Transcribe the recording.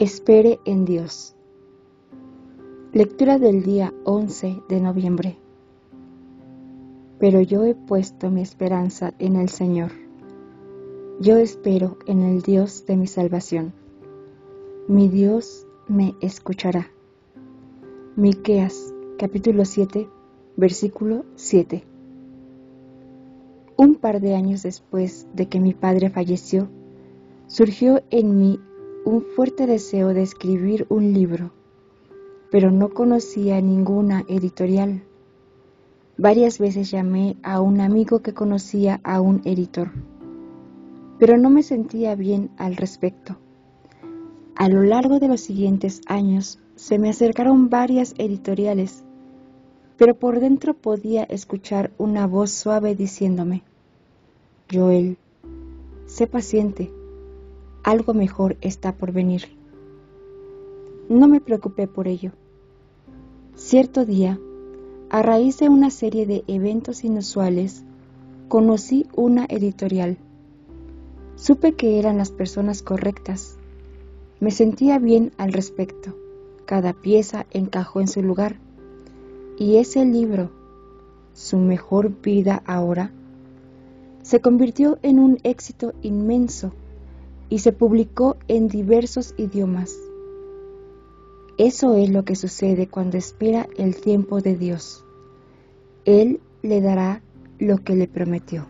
Espere en Dios. Lectura del día 11 de noviembre. Pero yo he puesto mi esperanza en el Señor. Yo espero en el Dios de mi salvación. Mi Dios me escuchará. Miqueas capítulo 7, versículo 7. Un par de años después de que mi padre falleció, surgió en mí un fuerte deseo de escribir un libro, pero no conocía ninguna editorial. Varias veces llamé a un amigo que conocía a un editor, pero no me sentía bien al respecto. A lo largo de los siguientes años se me acercaron varias editoriales, pero por dentro podía escuchar una voz suave diciéndome, Joel, sé paciente, algo mejor está por venir. No me preocupé por ello. Cierto día, a raíz de una serie de eventos inusuales, conocí una editorial. Supe que eran las personas correctas. Me sentía bien al respecto. Cada pieza encajó en su lugar. Y ese libro, Su mejor vida ahora, se convirtió en un éxito inmenso y se publicó en diversos idiomas. Eso es lo que sucede cuando espera el tiempo de Dios. Él le dará lo que le prometió.